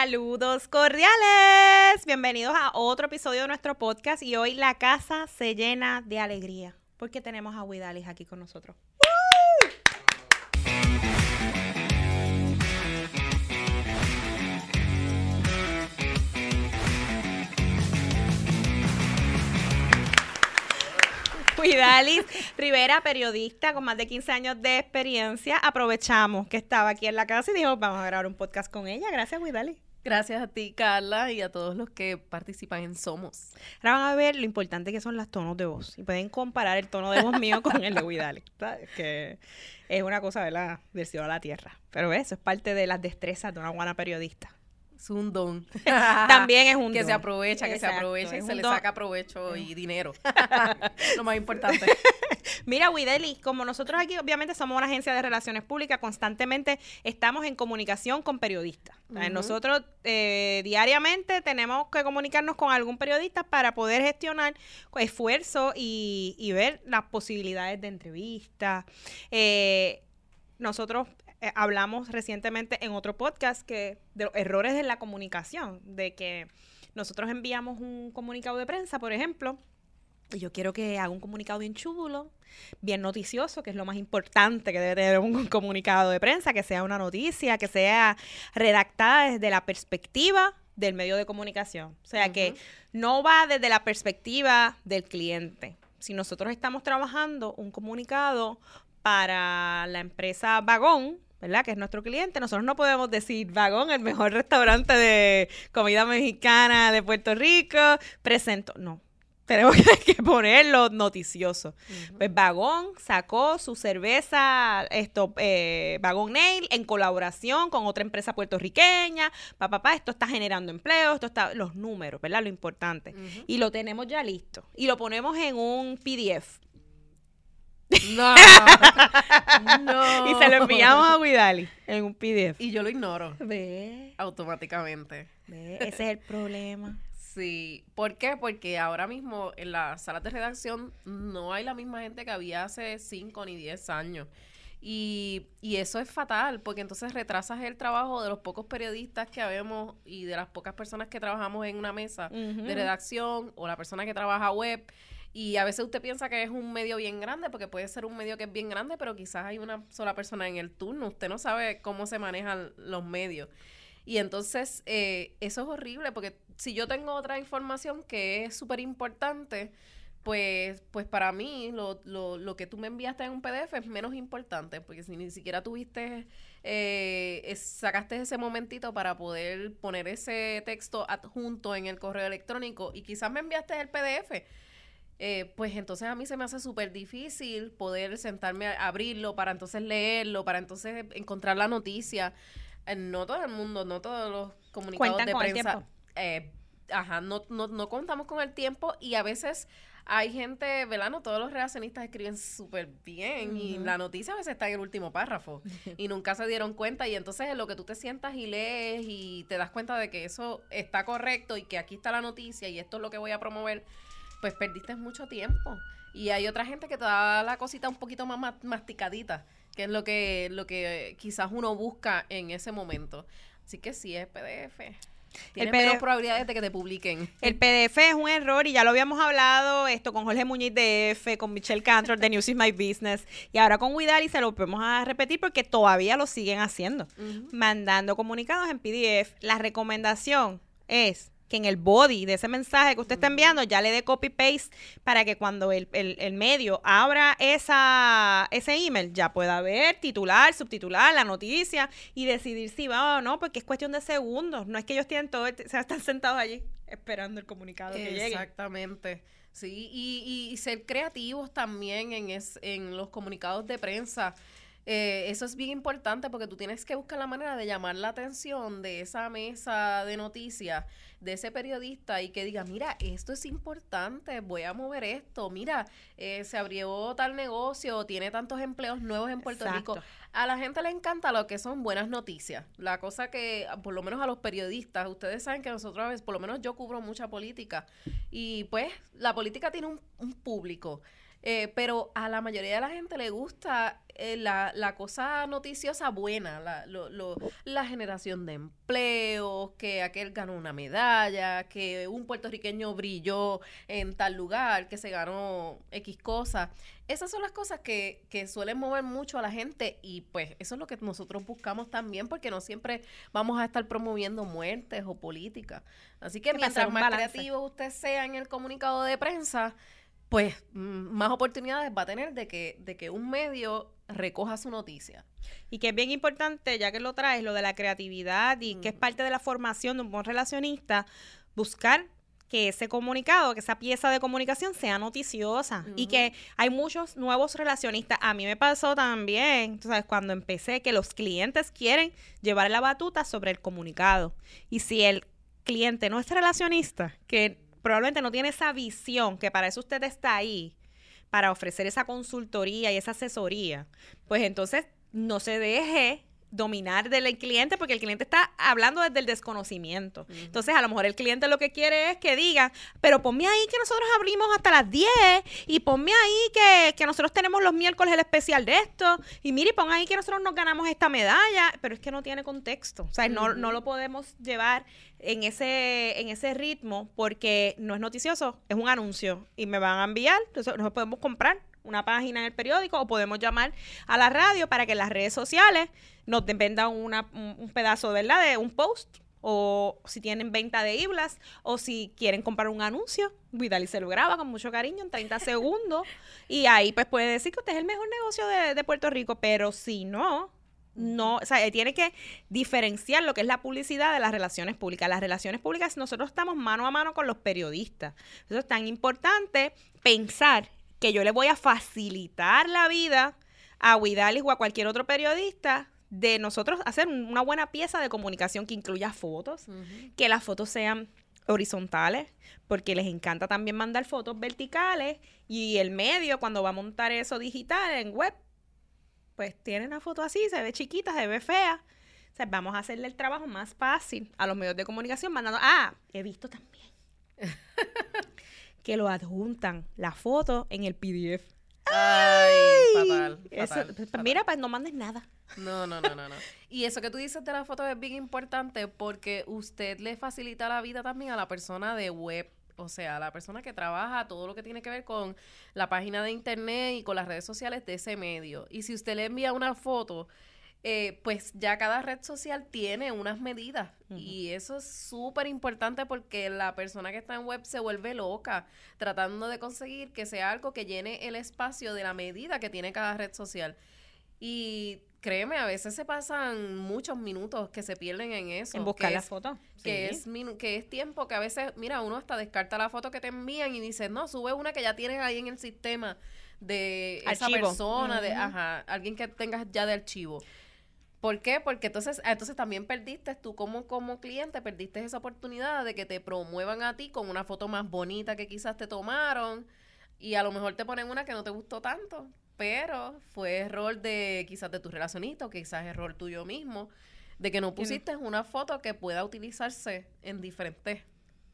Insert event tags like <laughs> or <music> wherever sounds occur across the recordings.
Saludos cordiales. Bienvenidos a otro episodio de nuestro podcast y hoy la casa se llena de alegría porque tenemos a Widalis aquí con nosotros. Widalis Rivera, periodista con más de 15 años de experiencia. Aprovechamos que estaba aquí en la casa y dijo, vamos a grabar un podcast con ella. Gracias, Widalis. Gracias a ti, Carla, y a todos los que participan en Somos. Ahora van a ver lo importante que son los tonos de voz. Y pueden comparar el tono de voz mío con el de Widalis. Que es una cosa, de la Del a la tierra. Pero eso es parte de las destrezas de una buena periodista. Es un don. <laughs> También es un que don. se aprovecha, que se aprovecha y se le saca provecho y dinero. <laughs> Lo más importante. <laughs> Mira, Wideli, como nosotros aquí obviamente somos una agencia de relaciones públicas, constantemente estamos en comunicación con periodistas. Nosotros eh, diariamente tenemos que comunicarnos con algún periodista para poder gestionar esfuerzo y, y ver las posibilidades de entrevista. Eh, nosotros eh, hablamos recientemente en otro podcast que de los errores de la comunicación, de que nosotros enviamos un comunicado de prensa, por ejemplo, y yo quiero que haga un comunicado bien chulo, bien noticioso, que es lo más importante que debe tener un <laughs> comunicado de prensa, que sea una noticia, que sea redactada desde la perspectiva del medio de comunicación. O sea, que no va desde la perspectiva del cliente. Si nosotros estamos trabajando un comunicado para la empresa Vagón, ¿verdad? Que es nuestro cliente. Nosotros no podemos decir Vagón, el mejor restaurante de comida mexicana de Puerto Rico, presento. No. Tenemos que <laughs> ponerlo noticioso. Pues Vagón sacó su cerveza, esto, eh, Vagón Nail, en colaboración con otra empresa puertorriqueña. Papá, pa, esto está generando empleo, esto está, los números, ¿verdad? Lo importante. Y lo tenemos ya listo. Y lo ponemos en un PDF. No. <laughs> no. Y se lo enviamos a Widali en un PDF. Y yo lo ignoro. Ve. Automáticamente. Ve. Ese es el problema. Sí. ¿Por qué? Porque ahora mismo en las salas de redacción no hay la misma gente que había hace 5 ni 10 años. Y, y, eso es fatal, porque entonces retrasas el trabajo de los pocos periodistas que habemos y de las pocas personas que trabajamos en una mesa de redacción o la persona que trabaja web. Y a veces usted piensa que es un medio bien grande, porque puede ser un medio que es bien grande, pero quizás hay una sola persona en el turno. Usted no sabe cómo se manejan los medios. Y entonces eh, eso es horrible, porque si yo tengo otra información que es súper importante, pues, pues para mí lo, lo, lo, que tú me enviaste en un PDF es menos importante, porque si ni siquiera tuviste, eh, sacaste ese momentito para poder poner ese texto adjunto en el correo electrónico y quizás me enviaste el PDF eh, pues entonces a mí se me hace súper difícil poder sentarme a abrirlo para entonces leerlo, para entonces encontrar la noticia. No todo el mundo, no todos los comunicados de prensa. Eh, ajá, no, no, no contamos con el tiempo y a veces hay gente, ¿verdad? No todos los relacionistas escriben súper bien y la noticia a veces está en el último párrafo <laughs> y nunca se dieron cuenta y entonces en lo que tú te sientas y lees y te das cuenta de que eso está correcto y que aquí está la noticia y esto es lo que voy a promover, pues perdiste mucho tiempo. Y hay otra gente que te da la cosita un poquito más masticadita, que es lo que, lo que quizás uno busca en ese momento. Así que sí es PDF. Tiene menos probabilidades de que te publiquen. El PDF es un error y ya lo habíamos hablado esto con Jorge Muñiz de F, con Michelle Cantor de News is My Business y ahora con y se lo podemos a repetir porque todavía lo siguen haciendo. Mandando comunicados en PDF. La recomendación es que en el body de ese mensaje que usted está enviando ya le dé copy-paste para que cuando el, medio abra esa, ese email ya pueda ver titular, subtitular, la noticia y decidir si va o no, porque es cuestión de segundos. No es que ellos tienen todo, se están sentados allí esperando el comunicado que llegue. Exactamente. Sí, y, y, ser creativos también en, es, en los comunicados de prensa. Eh, eso es bien importante porque tú tienes que buscar la manera de llamar la atención de esa mesa de noticias, de ese periodista y que diga, mira, esto es importante, voy a mover esto, mira, eh, se abrió tal negocio, tiene tantos empleos nuevos en Puerto Rico. A la gente le encanta lo que son buenas noticias. La cosa que, por lo menos a los periodistas, ustedes saben que nosotros a veces, por lo menos yo cubro mucha política y pues la política tiene un, un público Eh, pero a la mayoría de la gente le gusta eh, la, la, cosa noticiosa buena, la, lo, lo, la generación de empleos, que aquel ganó una medalla, que un puertorriqueño brilló en tal lugar, que se ganó X cosa. Esas son las cosas que, que suelen mover mucho a la gente y pues eso es lo que nosotros buscamos también porque no siempre vamos a estar promoviendo muertes o política. Así que mientras más creativo usted sea en el comunicado de prensa, pues más oportunidades va a tener de que, de que un medio recoja su noticia. Y que es bien importante, ya que lo traes, lo de la creatividad y que es parte de la formación de un buen relacionista, buscar que ese comunicado, que esa pieza de comunicación sea noticiosa y que hay muchos nuevos relacionistas. A mí me pasó también, tú sabes, cuando empecé que los clientes quieren llevar la batuta sobre el comunicado. Y si el cliente no es relacionista, que probablemente no tiene esa visión, que para eso usted está ahí, para ofrecer esa consultoría y esa asesoría, pues entonces no se deje dominar del cliente porque el cliente está hablando desde el desconocimiento. Entonces, a lo mejor el cliente lo que quiere es que diga, pero ponme ahí que nosotros abrimos hasta las 10 y ponme ahí que, que nosotros tenemos los miércoles el especial de esto y mire, pon ahí que nosotros nos ganamos esta medalla, pero es que no tiene contexto. O sea, no, no lo podemos llevar en ese, en ese ritmo porque no es noticioso, es un anuncio y me van a enviar, entonces nosotros podemos comprar una página en el periódico o podemos llamar a la radio para que en las redes sociales nos vendan una, un pedazo ¿verdad? de un post o si tienen venta de iblas o si quieren comprar un anuncio, Vidal y se lo graba con mucho cariño en 30 segundos <laughs> y ahí pues puede decir que usted es el mejor negocio de, de Puerto Rico, pero si no, no, o sea, tiene que diferenciar lo que es la publicidad de las relaciones públicas. Las relaciones públicas, nosotros estamos mano a mano con los periodistas. Eso es tan importante pensar que yo le voy a facilitar la vida a Huidalis o a cualquier otro periodista de nosotros hacer una buena pieza de comunicación que incluya fotos, que las fotos sean horizontales, porque les encanta también mandar fotos verticales y el medio cuando va a montar eso digital en web pues tiene una foto así, se ve chiquita, se ve fea. O sea, vamos a hacerle el trabajo más fácil a los medios de comunicación mandando, ah, he visto también <laughs> que lo adjuntan la foto en el PDF. Ay, fatal, pues, Mira, pues no mandes nada. No, no, no, no, no. <laughs> Y eso que tú dices de la foto es bien importante porque usted le facilita la vida también a la persona de web o sea, la persona que trabaja todo lo que tiene que ver con la página de internet y con las redes sociales de ese medio. Y si usted le envía una foto, eh, pues ya cada red social tiene unas medidas. Y eso es súper importante porque la persona que está en web se vuelve loca tratando de conseguir que sea algo que llene el espacio de la medida que tiene cada red social. Y créeme, a veces se pasan muchos minutos que se pierden en eso. En buscar la foto. Que, es que es tiempo que a veces, mira, uno hasta descarta la foto que te envían y dice, no, sube una que ya tienes ahí en el sistema de esa persona, de, ajá, alguien que tengas ya de archivo. ¿Por qué? Porque entonces, entonces también perdiste tú como, como cliente, perdiste esa oportunidad de que te promuevan a ti con una foto más bonita que quizás te tomaron y a lo mejor te ponen una que no te gustó tanto pero fue error de quizás de tu relacionista o quizás error tuyo mismo, de que no pusiste una foto que pueda utilizarse en diferentes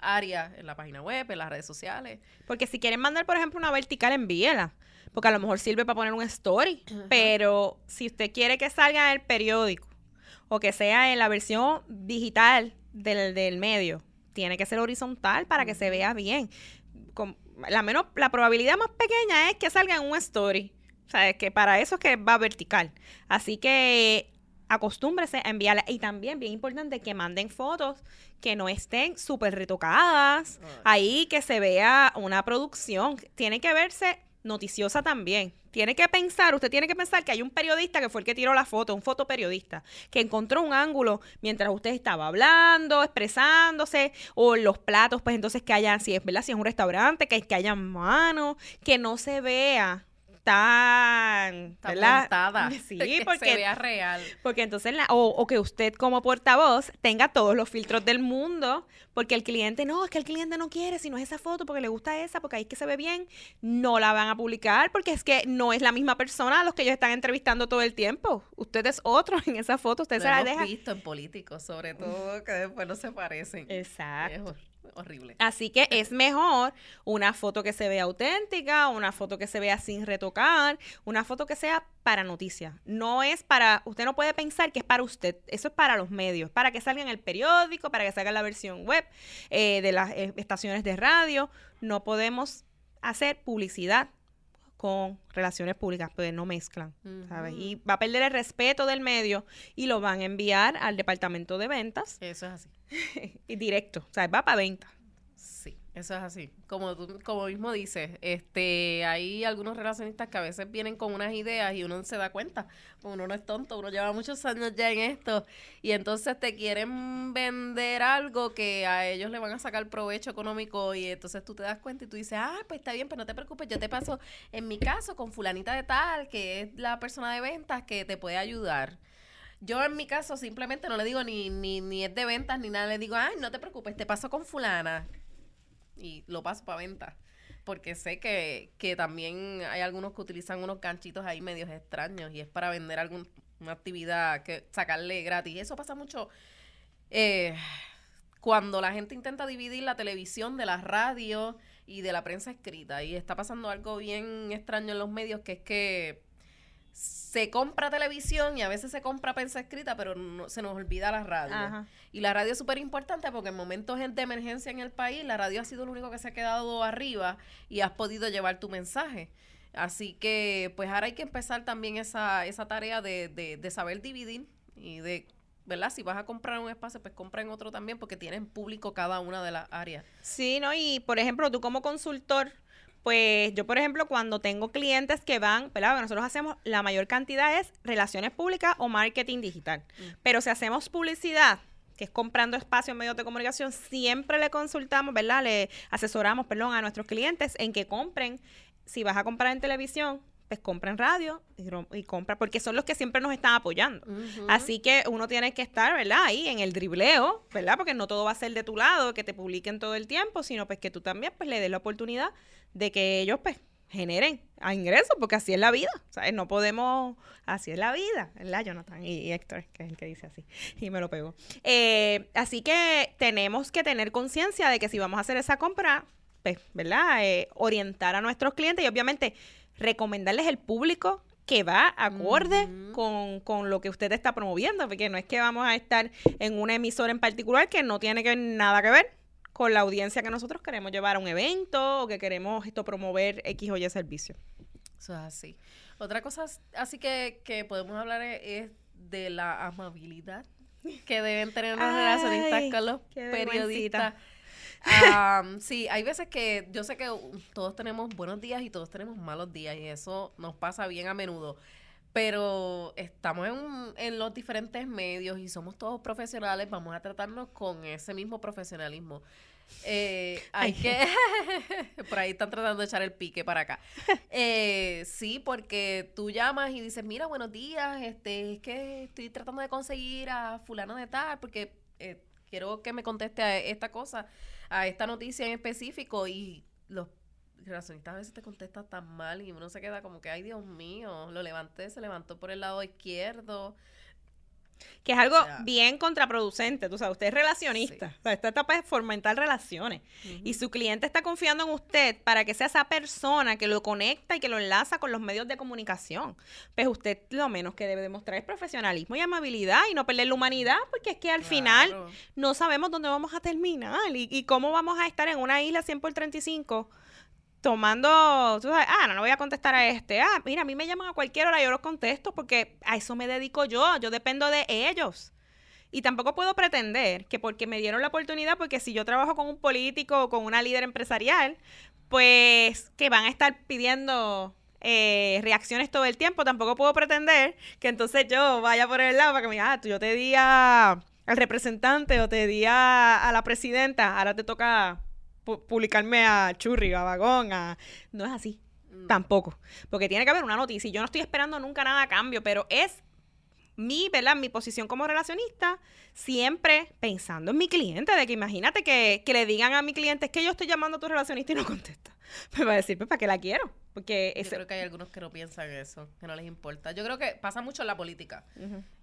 áreas, en la página web, en las redes sociales. Porque si quieren mandar, por ejemplo, una vertical, envíela. Porque a lo mejor sirve para poner un story. Pero si usted quiere que salga en el periódico o que sea en la versión digital del, del medio, tiene que ser horizontal para que se vea bien. Con, la menos, la probabilidad más pequeña es que salga en un story. O sea, es que para eso es que va vertical. Así que acostúmbrese a enviarla. Y también, bien importante, que manden fotos que no estén súper retocadas. Ahí que se vea una producción. Tiene que verse noticiosa también. Tiene que pensar, usted tiene que pensar que hay un periodista que fue el que tiró la foto, un fotoperiodista, que encontró un ángulo mientras usted estaba hablando, expresándose, o los platos, pues entonces que hayan, si es verdad, si es un restaurante, que, que haya manos, que no se vea tan, Está ¿verdad? montada. <laughs> Sí, <laughs> que porque se vea real. porque entonces, la, o, o que usted como portavoz tenga todos los filtros del mundo, porque el cliente, no, es que el cliente no quiere, sino es esa foto, porque le gusta esa, porque ahí es que se ve bien, no la van a publicar, porque es que no es la misma persona a los que ellos están entrevistando todo el tiempo. Usted es otro en esa foto, usted Lo se la hemos deja. visto en políticos, sobre todo, que después no se parecen. Exacto. Horrible. Así que es mejor una foto que se vea auténtica, una foto que se vea sin retocar, una foto que sea para noticias. No es para, usted no puede pensar que es para usted, eso es para los medios, para que salga en el periódico, para que salga en la versión web eh, de las eh, estaciones de radio. No podemos hacer publicidad con relaciones públicas, pues no mezclan, ¿sabes? Y va a perder el respeto del medio y lo van a enviar al departamento de ventas Eso es así. <laughs> y directo, o sea, va para venta. Eso es así. Como tú como mismo dices, este, hay algunos relacionistas que a veces vienen con unas ideas y uno se da cuenta. Uno no es tonto, uno lleva muchos años ya en esto y entonces te quieren vender algo que a ellos le van a sacar provecho económico y entonces tú te das cuenta y tú dices, ah, pues está bien, pero no te preocupes, yo te paso, en mi caso, con fulanita de tal, que es la persona de ventas que te puede ayudar. Yo en mi caso simplemente no le digo ni, ni, ni es de ventas ni nada, le digo, ay, no te preocupes, te paso con fulana y lo paso para venta. Porque sé que, que también hay algunos que utilizan unos ganchitos ahí medios extraños y es para vender alguna actividad que sacarle gratis. Eso pasa mucho eh, cuando la gente intenta dividir la televisión de la radio y de la prensa escrita. Y está pasando algo bien extraño en los medios que es que se compra televisión y a veces se compra prensa escrita, pero no, se nos olvida la radio. Ajá. Y la radio es súper importante porque en momentos de emergencia en el país, la radio ha sido lo único que se ha quedado arriba y has podido llevar tu mensaje. Así que, pues ahora hay que empezar también esa, esa tarea de, de, de saber dividir y de, ¿verdad? Si vas a comprar un espacio, pues compra en otro también porque tienen público cada una de las áreas. Sí, ¿no? Y por ejemplo, tú como consultor, pues yo, por ejemplo, cuando tengo clientes que van, ¿verdad? Nosotros hacemos, la mayor cantidad es relaciones públicas o marketing digital. Mm. Pero si hacemos publicidad, que es comprando espacio en medios de comunicación, siempre le consultamos, ¿verdad? Le asesoramos, perdón, a nuestros clientes en que compren, si vas a comprar en televisión, pues compra en radio y, y compra, porque son los que siempre nos están apoyando. Así que uno tiene que estar, ¿verdad? Ahí en el dribleo, ¿verdad? Porque no todo va a ser de tu lado, que te publiquen todo el tiempo, sino pues que tú también pues le des la oportunidad de que ellos pues generen a ingresos, porque así es la vida, ¿sabes? No podemos, así es la vida, ¿verdad, Jonathan? Y, y Héctor, que es el que dice así, y me lo pegó. Eh, así que tenemos que tener conciencia de que si vamos a hacer esa compra, pues, ¿verdad? Eh, orientar a nuestros clientes y obviamente recomendarles el público que va acorde con, con lo que usted está promoviendo, porque no es que vamos a estar en una emisora en particular que no tiene que nada que ver con la audiencia que nosotros queremos llevar a un evento o que queremos esto promover X o Y servicio. Eso es así. Otra cosa as- así que, que podemos hablar es, es de la amabilidad que deben tener los relacionistas con los periodistas. vergüencita. Am, <laughs> sí, hay veces que yo sé que todos tenemos buenos días y todos tenemos malos días y eso nos pasa bien a menudo. Pero estamos en, en los diferentes medios y somos todos profesionales, vamos a tratarnos con ese mismo profesionalismo. Eh, <laughs> hay Ay. que... <laughs> Por ahí están tratando de echar el pique para acá. Eh, sí, porque tú llamas y dices, mira, buenos días, este, es que estoy tratando de conseguir a fulano de tal, porque eh, quiero que me conteste a esta cosa, a esta noticia en específico, y los relacionistas a veces te contestan tan mal y uno se queda como que, ay Dios mío, lo levanté, se levantó por el lado izquierdo. Que es algo O sea- bien contraproducente, tú sabes, usted es relacionista, Sí. o sea, esta etapa es fomentar relaciones y su cliente está confiando en usted para que sea esa persona que lo conecta y que lo enlaza con los medios de comunicación. Pues usted lo menos que debe demostrar es profesionalismo y amabilidad y no perder la humanidad, porque es que al final no sabemos dónde vamos a terminar y, y cómo vamos a estar en una isla 100 por 35 tomando, tú sabes, ah, no, no voy a contestar a este, ah, mira, a mí me llaman a cualquier hora, yo los contesto porque a eso me dedico yo, yo dependo de ellos. Y tampoco puedo pretender que porque me dieron la oportunidad, porque si yo trabajo con un político o con una líder empresarial, pues que van a estar pidiendo eh, reacciones todo el tiempo, tampoco puedo pretender que entonces yo vaya por el lado para que me diga, ah, tú yo te di a- al representante o te di a, a la presidenta, ahora te toca publicarme a Churri, a Vagón, a... No es así. Tampoco. Porque tiene que haber una noticia. Y yo no estoy esperando nunca nada a cambio, pero es mi, ¿verdad? Mi posición como relacionista, siempre pensando en mi cliente, de que imagínate que, que le digan a mi cliente, es que yo estoy llamando a tu relacionista y no contesta. <laughs> Me va a decir, pues, ¿para qué la quiero? Porque Yo creo que hay algunos que no piensan eso, que no les importa. Yo creo que pasa mucho en la política.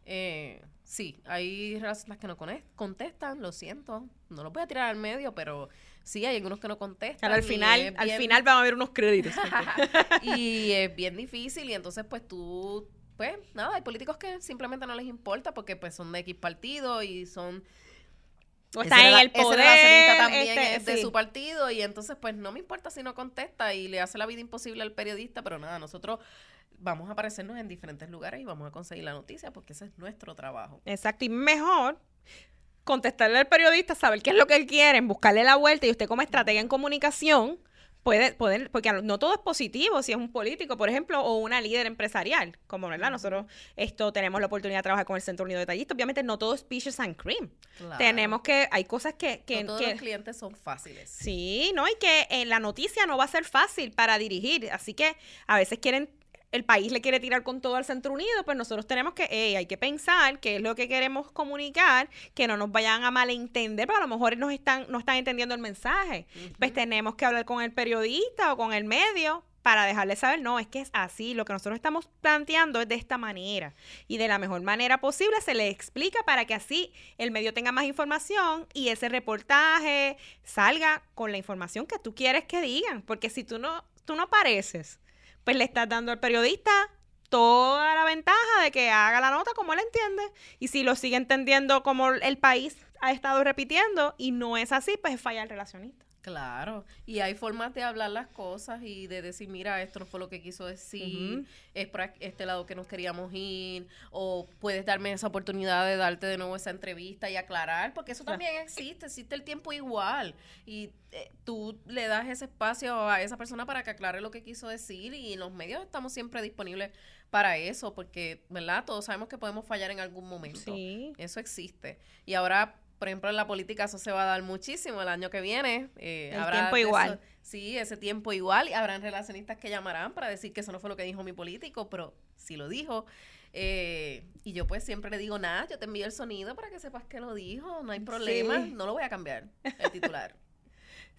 eh, sí, hay relacionistas que no contestan, lo siento. No los voy a tirar al medio, pero sí, hay algunos que no contestan. al y final, al final van a haber unos créditos. <laughs> y <laughs> es bien difícil y entonces pues tú pues nada hay políticos que simplemente no les importa porque pues son de X partido y son o está en el poder. también este, es de sí. su partido y entonces pues no me importa si no contesta y le hace la vida imposible al periodista pero nada nosotros vamos a aparecernos en diferentes lugares y vamos a conseguir la noticia porque ese es nuestro trabajo Exacto, y mejor contestarle al periodista, saber qué es lo que él quiere, buscarle la vuelta y usted como estratega en comunicación puede poder, porque no todo es positivo, si es un político, por ejemplo, o una líder empresarial, como verdad, nosotros esto tenemos la oportunidad de trabajar con el Centro Unido de Tallistas, obviamente no todo es peaches and cream. Claro. Tenemos que, hay cosas que, que, no todos que- los clientes son fáciles Sí, ¿no? Y que eh, la noticia no va a ser fácil para dirigir. Así que a veces quieren, el país le quiere tirar con todo al Centro Unido, pues nosotros tenemos que, ey, hay que pensar qué es lo que queremos comunicar, que no nos vayan a malentender, pero a lo mejor nos están, no están entendiendo el mensaje. Pues tenemos que hablar con el periodista o con el medio para dejarle saber, no, es que es así, lo que nosotros estamos planteando es de esta manera. Y de la mejor manera posible se le explica para que así el medio tenga más información y ese reportaje salga con la información que tú quieres que digan, porque si tú no, tú no apareces, pues le estás dando al periodista toda la ventaja de que haga la nota como él entiende y si lo sigue entendiendo como el país ha estado repitiendo y no es así, pues falla el relacionista. Claro, y hay formas de hablar las cosas y de decir, mira, esto no fue lo que quiso decir, es para este lado que nos queríamos ir, o puedes darme esa oportunidad de darte de nuevo esa entrevista y aclarar, porque eso también existe, existe el tiempo igual, y eh, tú le das ese espacio a esa persona para que aclare lo que quiso decir, y los medios estamos siempre disponibles para eso, porque, ¿verdad? Todos sabemos que podemos fallar en algún momento. Sí. Eso existe. Y ahora, por ejemplo, en la política eso se va a dar muchísimo el año que viene. eh, El habrá tiempo igual. eso- sí, ese tiempo igual. Y habrán relacionistas que llamarán para decir que eso no fue lo que dijo mi político, pero sí lo dijo. Eh, y yo pues siempre le digo, nada, yo te envío el sonido para que sepas que lo dijo, no hay problema, Sí. no lo voy a cambiar, el titular.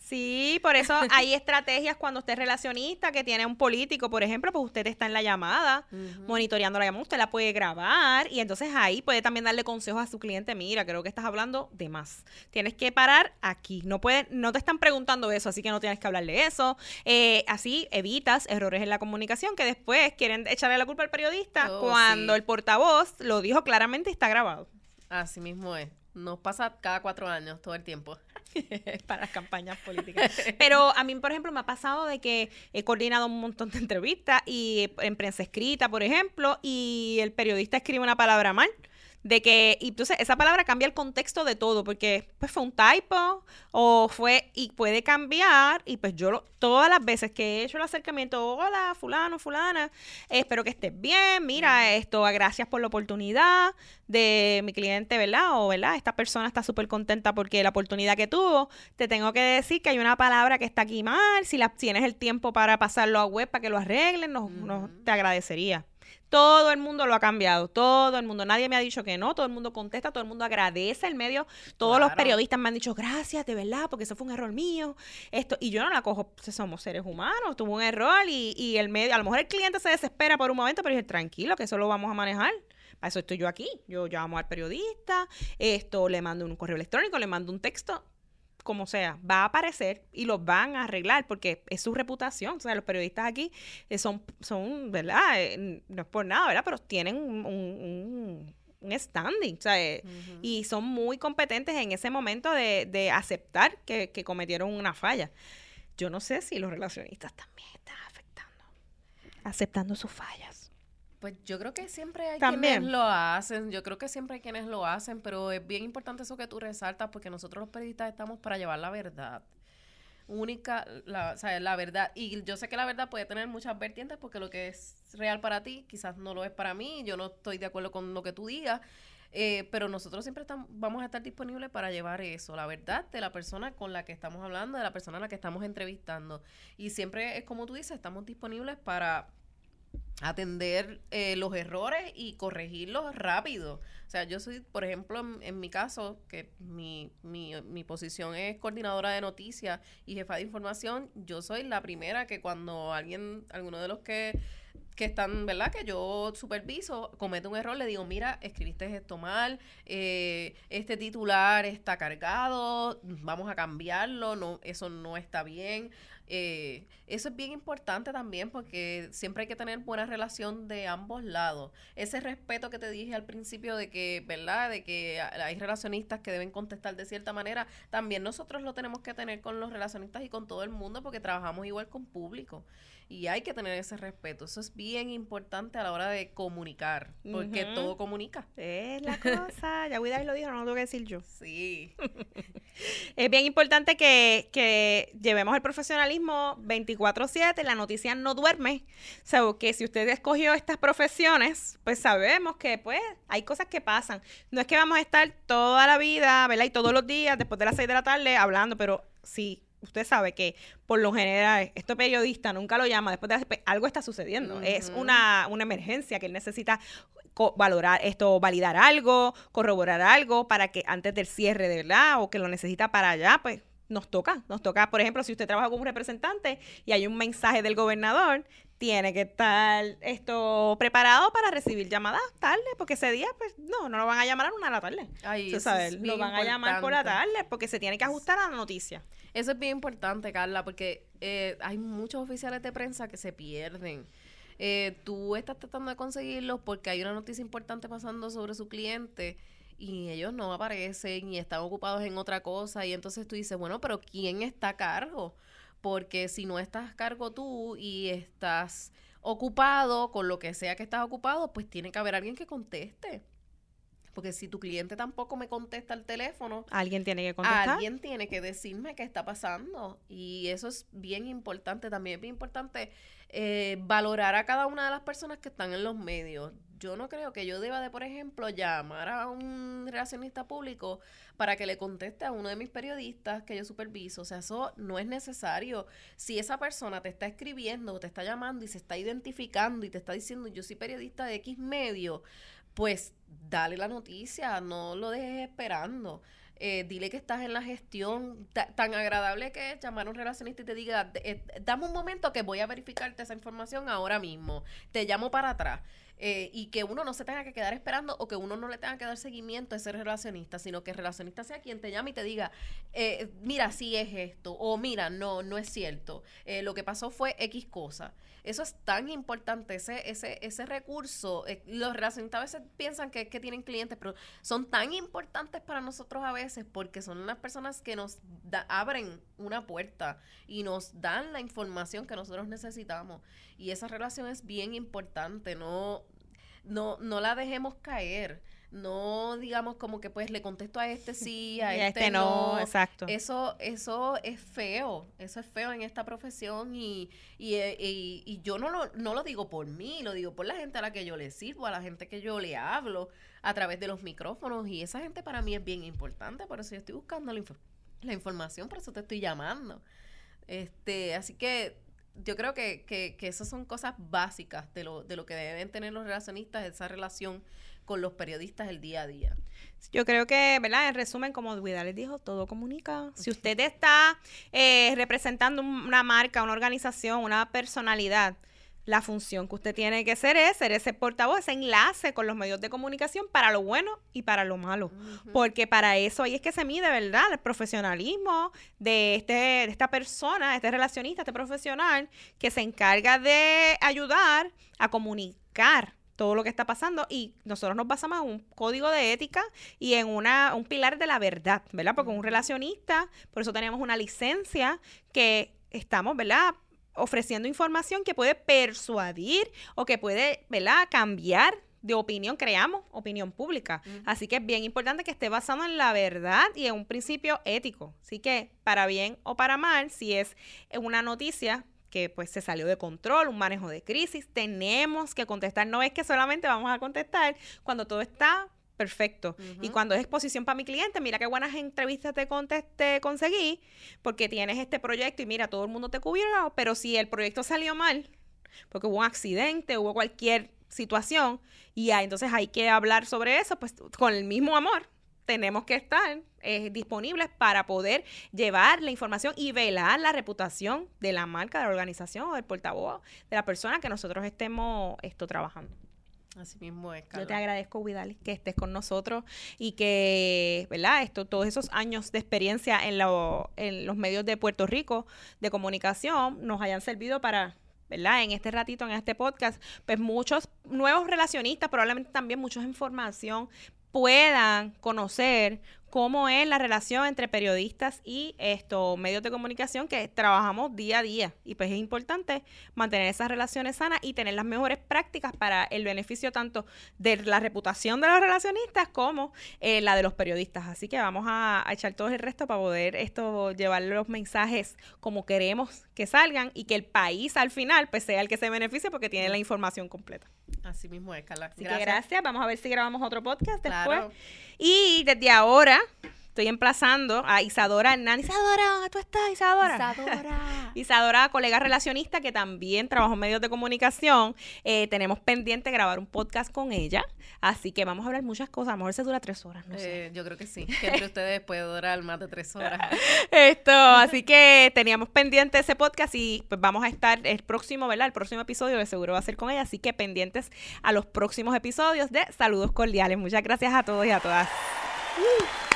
Sí, por eso <laughs> hay estrategias cuando usted es relacionista, que tiene un político, por ejemplo, pues usted está en la llamada, monitoreando la llamada, usted la puede grabar y entonces ahí puede también darle consejos a su cliente, mira, creo que estás hablando de más. Tienes que parar aquí, no puede, no te están preguntando eso, así que no tienes que hablarle eso. Eh, así evitas errores en la comunicación que después quieren echarle la culpa al periodista Oh, cuando sí. el portavoz lo dijo claramente y está grabado. Así mismo es. Nos pasa cada cuatro años, todo el tiempo. <laughs> para las campañas políticas. <laughs> Pero a mí, por ejemplo, me ha pasado de que he coordinado un montón de entrevistas y en prensa escrita, por ejemplo, y el periodista escribe una palabra mal. De que, y entonces esa palabra cambia el contexto de todo, porque pues fue un typo o fue, y puede cambiar, y pues yo lo- todas las veces que he hecho el acercamiento, hola, fulano, fulana, eh, espero que estés bien, mira, esto, gracias por la oportunidad de mi cliente, ¿verdad? O, ¿verdad? Esta persona está súper contenta porque la oportunidad que tuvo, te tengo que decir que hay una palabra que está aquí mal, si la, tienes el tiempo para pasarlo a web para que lo arreglen, nos, nos- Ujú. te agradecería. Todo el mundo lo ha cambiado, todo el mundo, nadie me ha dicho que no, todo el mundo contesta, todo el mundo agradece el medio, todos los periodistas me han dicho gracias, de verdad, porque eso fue un error mío, esto, y yo no la cojo, somos seres humanos, tuvo un error y, y el medio, a lo mejor el cliente se desespera por un momento, pero dice, tranquilo, que eso lo vamos a manejar. Para eso estoy yo aquí. Yo llamo al periodista, esto le mando un correo electrónico, le mando un texto, como sea, va a aparecer y los van a arreglar porque es su reputación. O sea, los periodistas aquí eh, son, son, ¿verdad? Eh, no es por nada, ¿verdad? Pero tienen un, un- standing, o sea, eh, Ujú. y son muy competentes en ese momento de, de aceptar que, que cometieron una falla. Yo no sé si los relacionistas también están afectando, aceptando sus fallas. Pues yo creo que siempre hay También. quienes lo hacen, yo creo que siempre hay quienes lo hacen, pero es bien importante eso que tú resaltas porque nosotros los periodistas estamos para llevar la verdad. Única, la, o sea, la verdad. Y yo sé que la verdad puede tener muchas vertientes porque lo que es real para ti quizás no lo es para mí, yo no estoy de acuerdo con lo que tú digas, Eh, pero nosotros siempre estamos, vamos a estar disponibles para llevar eso, la verdad de la persona con la que estamos hablando, de la persona a la que estamos entrevistando. Y siempre es como tú dices, estamos disponibles para atender eh, los errores y corregirlos rápido. O sea, yo soy, por ejemplo, en, mi caso, que mi, mi, mi, posición es coordinadora de noticias y jefa de información, yo soy la primera que cuando alguien, alguno de los que que están, ¿verdad? Que yo superviso, comete un error, le digo, mira, escribiste esto mal, eh, este titular está cargado, vamos a cambiarlo, no, eso no está bien. Eh, eso es bien importante también porque siempre hay que tener buena relación de ambos lados. Ese respeto que te dije al principio de que, ¿verdad? De que hay relacionistas que deben contestar de cierta manera, también nosotros lo tenemos que tener con los relacionistas y con todo el mundo porque trabajamos igual con público y hay que tener ese respeto. Eso es bien importante a la hora de comunicar, porque todo comunica. Es la cosa, <laughs> ya Widal lo dijo, no lo tengo que decir yo. Sí. <laughs> es bien importante que, que llevemos el profesionalismo 24/7, la noticia no duerme. O sea, que si usted escogió estas profesiones, pues sabemos que pues hay cosas que pasan. No es que vamos a estar toda la vida, ¿verdad? Y todos los días, después de las 6 de la tarde, hablando, pero sí usted sabe que por lo general este periodista nunca lo llama después de pues, algo está sucediendo es una, una emergencia que él necesita valorar esto validar algo corroborar algo para que antes del cierre de verdad o que lo necesita para allá pues nos toca, nos toca, por ejemplo, si usted trabaja como un representante y hay un mensaje del gobernador, tiene que estar esto preparado para recibir llamadas tarde, porque ese día, pues, no, no lo van a llamar a una de la tarde. Ay, lo van a llamar por la tarde, porque se tiene que ajustar a la noticia. Eso es bien importante, Carla, porque eh, hay muchos oficiales de prensa que se pierden. Eh, tú estás tratando de conseguirlos porque hay una noticia importante pasando sobre su cliente y ellos no aparecen y están ocupados en otra cosa y entonces tú dices, bueno, pero ¿quién está a cargo? porque si no estás a cargo tú y estás ocupado con lo que sea que estás ocupado, pues tiene que haber alguien que conteste. Porque si tu cliente tampoco me contesta el teléfono, alguien tiene que contestar. Alguien tiene que decirme qué está pasando. Y eso es bien importante. También es bien importante eh, valorar a cada una de las personas que están en los medios yo no creo que yo deba de, por ejemplo, llamar a un relacionista público para que le conteste a uno de mis periodistas que yo superviso. O sea, eso no es necesario. Si esa persona te está escribiendo, te está llamando y se está identificando y te está diciendo yo soy periodista de X medio, pues dale la noticia, no lo dejes esperando. Eh, dile que estás en la gestión. tan agradable que es llamar a un relacionista y te diga, eh, dame un momento que voy a verificarte esa información ahora mismo. Te llamo para atrás. Eh, y que uno no se tenga que quedar esperando o que uno no le tenga que dar seguimiento a ese relacionista, sino que el relacionista sea quien te llame y te diga, eh, mira, sí es esto, o mira, no, no es cierto, eh, lo que pasó fue X cosa. Eso es tan importante, ese, ese, ese recurso, los relacionistas a veces piensan que, que tienen clientes, pero son tan importantes para nosotros a veces porque son las personas que nos abren una puerta y nos dan la información que nosotros necesitamos. Y esa relación es bien importante, no, no, no la dejemos caer. No digamos como que pues le contesto a este sí, a este, este, no. Exacto. Eso, eso es feo, eso es feo en esta profesión y, y, eh, y, y yo no lo, no lo digo por mí, lo digo por la gente a la que yo le sirvo, a la gente que yo le hablo a través de los micrófonos y esa gente para mí es bien importante, por eso yo estoy buscando la, la información, por eso te estoy llamando. Este, así que yo creo que, que, que, esas son cosas básicas de lo, de lo que deben tener los relacionistas, esa relación con los periodistas el día a día. Yo creo que, ¿verdad? En resumen, como Vidal les dijo, todo comunica. Si usted está eh, representando una marca, una organización, una personalidad, la función que usted tiene que ser es ser ese portavoz, ese enlace con los medios de comunicación para lo bueno y para lo malo. Porque para eso ahí es que se mide, ¿verdad? El profesionalismo de, este, de esta persona, este relacionista, este profesional, que se encarga de ayudar a comunicar todo lo que está pasando y nosotros nos basamos en un código de ética y en una, un pilar de la verdad, ¿verdad? Porque un relacionista, por eso tenemos una licencia que estamos, ¿verdad? Ofreciendo información que puede persuadir o que puede, ¿verdad?, cambiar de opinión, creamos opinión pública. Así que es bien importante que esté basado en la verdad y en un principio ético. Así que, para bien o para mal, si es una noticia que pues se salió de control, un manejo de crisis, tenemos que contestar. No es que solamente vamos a contestar cuando todo está perfecto. Y cuando es exposición para mi cliente, mira qué buenas entrevistas te, te conseguí, porque tienes este proyecto y mira, todo el mundo te cubrió, pero si el proyecto salió mal, porque hubo un accidente, hubo cualquier situación, y entonces hay que hablar sobre eso, pues con el mismo amor, tenemos que estar eh, disponibles para poder llevar la información y velar la reputación de la marca, de la organización o del portavoz, de la persona que nosotros estemos esto trabajando. Así mismo es. Yo te agradezco, Vidal, que estés con nosotros y que, ¿verdad? Esto, todos esos años de experiencia en, en los medios de Puerto Rico de comunicación nos hayan servido para ¿verdad? En este ratito, en este podcast, pues muchos nuevos relacionistas, probablemente también mucha información puedan conocer cómo es la relación entre periodistas y estos medios de comunicación que trabajamos día a día. Y pues es importante mantener esas relaciones sanas y tener las mejores prácticas para el beneficio tanto de la reputación de los relacionistas como eh, la de los periodistas. Así que vamos a, echar todo el resto para poder esto llevar los mensajes como queremos que salgan y que el país al final pues sea el que se beneficie porque tiene la información completa. Así mismo es, Carla. Así gracias. que gracias. Vamos a ver si grabamos otro podcast después. Y desde ahora estoy emplazando a Isadora Hernández. Isadora, ¿dónde tú estás, Isadora? Isadora. <laughs> Isadora, colega relacionista que también trabaja en medios de comunicación. Eh, tenemos pendiente grabar un podcast con ella. Así que vamos a hablar muchas cosas. A lo mejor se dura tres horas, no sé. Eh, yo creo que sí. Que entre ustedes puede durar más de tres horas. <laughs> Esto, así que teníamos pendiente ese podcast y pues vamos a estar el próximo, ¿verdad? El próximo episodio de seguro va a ser con ella. Así que pendientes a los próximos episodios de Saludos Cordiales. Muchas gracias a todos y a todas. Uh.